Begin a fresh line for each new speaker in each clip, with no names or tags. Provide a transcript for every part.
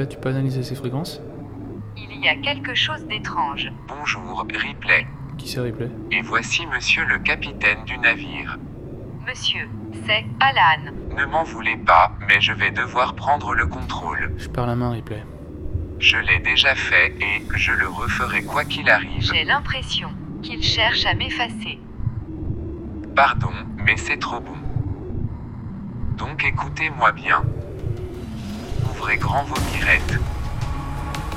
tu peux analyser ces fréquences
Il y a quelque chose d'étrange.
Bonjour, Ripley.
Qui c'est Ripley
Et voici monsieur le capitaine du navire.
Monsieur, c'est Alan.
Ne m'en voulez pas, mais je vais devoir prendre le contrôle.
Je pars la main, Ripley.
Je l'ai déjà fait et je le referai quoi qu'il arrive.
J'ai l'impression qu'il cherche à m'effacer.
Pardon, mais c'est trop bon. Donc écoutez-moi bien vrai grand vomirette.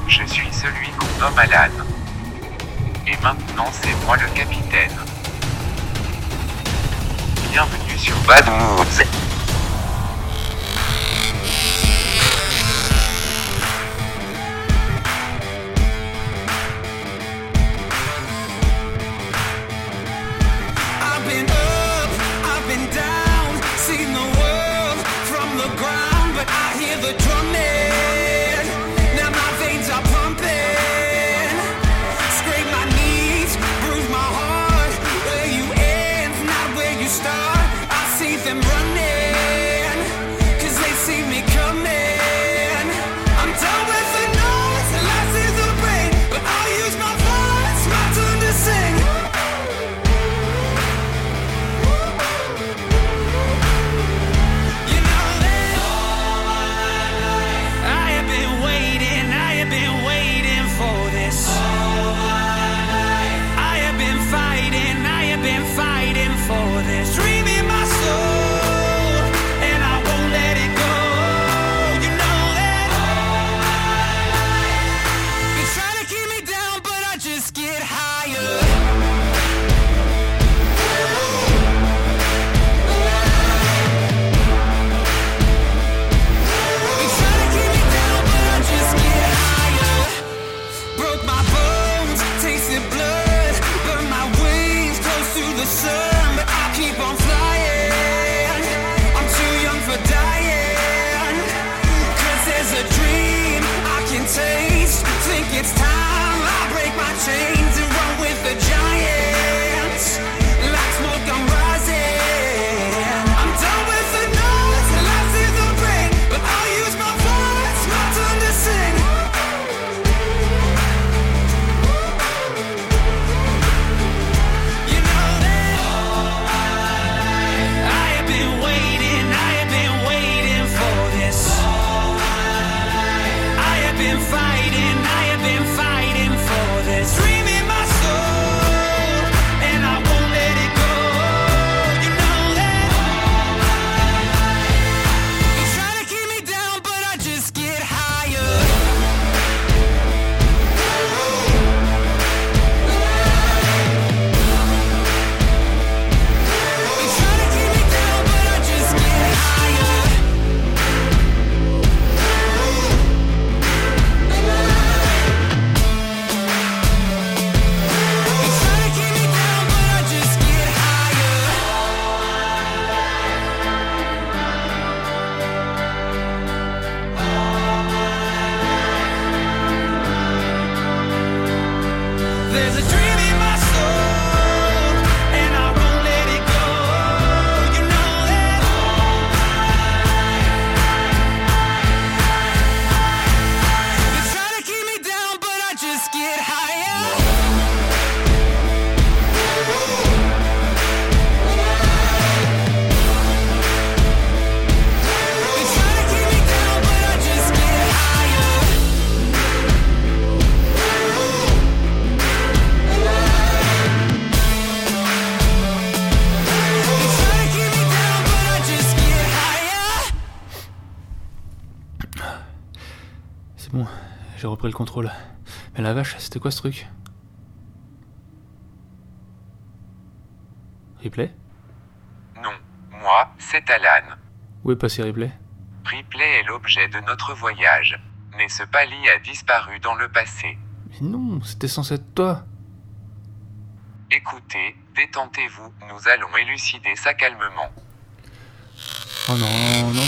Je suis celui qu'on nomme Alan. Et maintenant c'est moi le capitaine. Bienvenue sur Bad
Moves. chains and run with the giant.
C'est bon, j'ai repris le contrôle. Mais la vache, c'était quoi ce truc? Ripley
Non, moi, c'est Alan.
Où est passé Ripley
Ripley est l'objet de notre voyage. Mais ce pali a disparu dans le passé.
Mais non, c'était censé être toi.
Écoutez, détentez-vous, nous allons élucider ça calmement.
Oh non, non.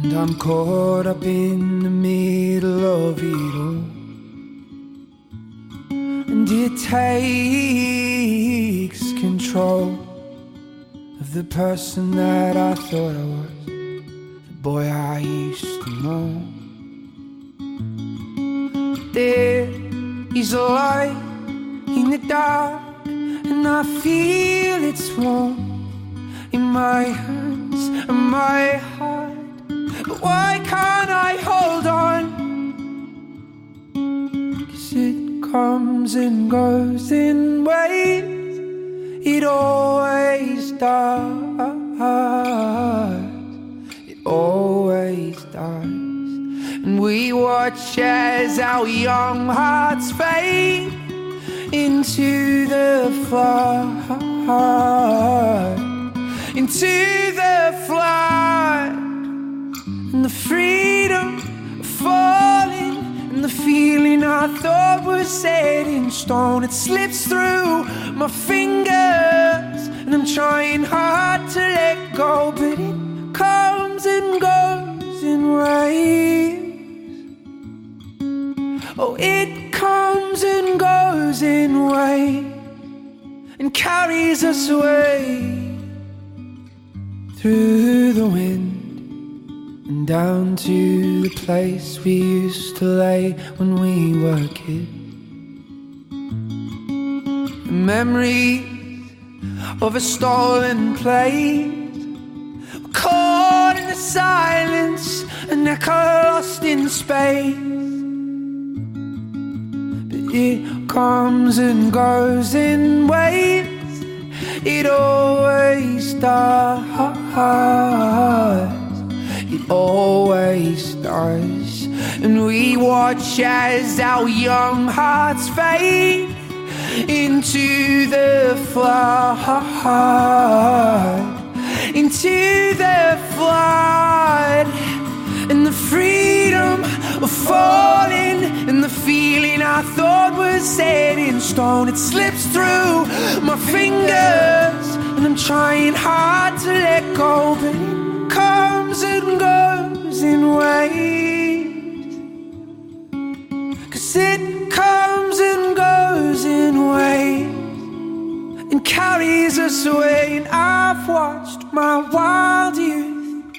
And I'm caught up in the middle of it all. And it takes control of the person that I thought I was, the boy I used to know. There is a light in the dark, and I feel its warmth in my hands and my heart. But why can't I hold on? Cause it comes and goes in waves, it always does. It always does. And we watch as our young hearts fade into the flood, into the flight and the freedom of falling, and the feeling I thought was set in stone. It slips through my fingers, and I'm trying hard to let go, but it comes and goes in waves. Oh, it comes and goes in waves and carries us away through the wind and down to the place we used to lay when we were kids. Memories of a stolen place caught in the silence, an echo lost in space. But it comes and goes in waves, it always does. It always does. And we watch as our young hearts fade into the flood, into the flood, and the freedom of falling, and the feeling I thought was set in stone. It slips through my fingers, and I'm trying hard to let go, but it comes and goes in waves. Cause it comes and goes in waves and carries us away. And I've watched my wild youth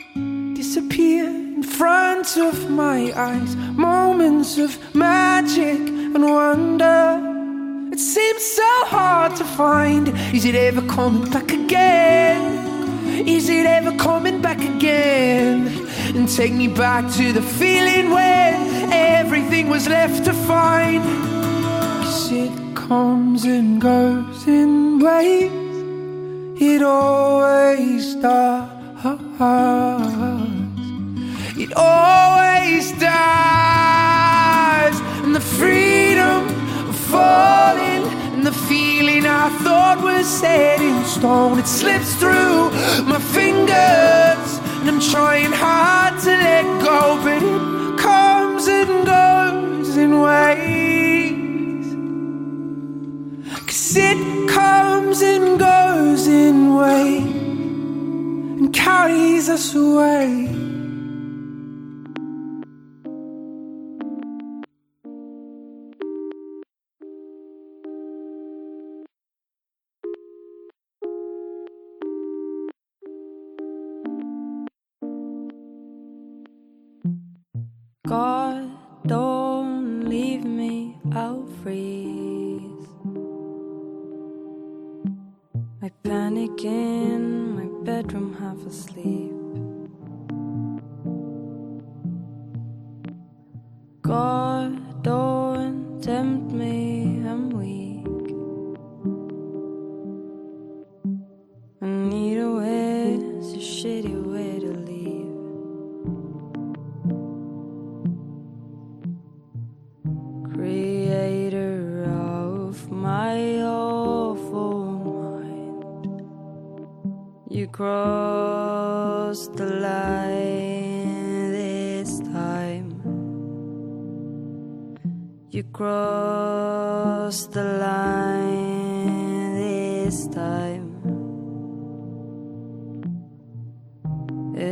disappear front of my eyes. Moments of magic and wonder. It seems so hard to find. Is it ever coming back again? Is it ever coming back again? And take me back to the feeling when everything was left to find. Cause it comes and goes in waves, it always does. Always does. And the freedom of falling and the feeling I thought was set in stone, it slips through my fingers. And I'm trying hard to let go, but it comes and goes in waves. Cause it comes and goes in waves and carries us away.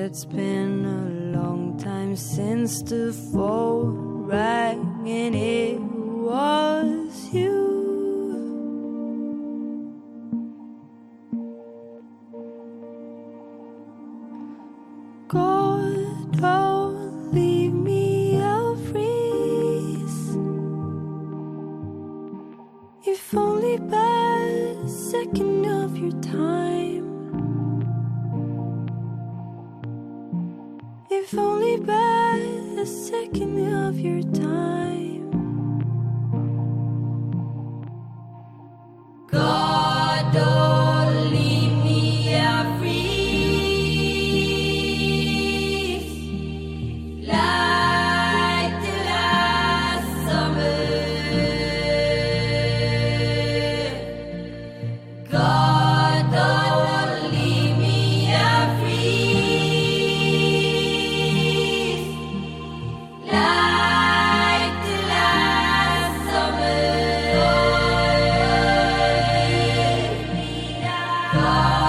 It's been a long time since the phone rang, and it was God.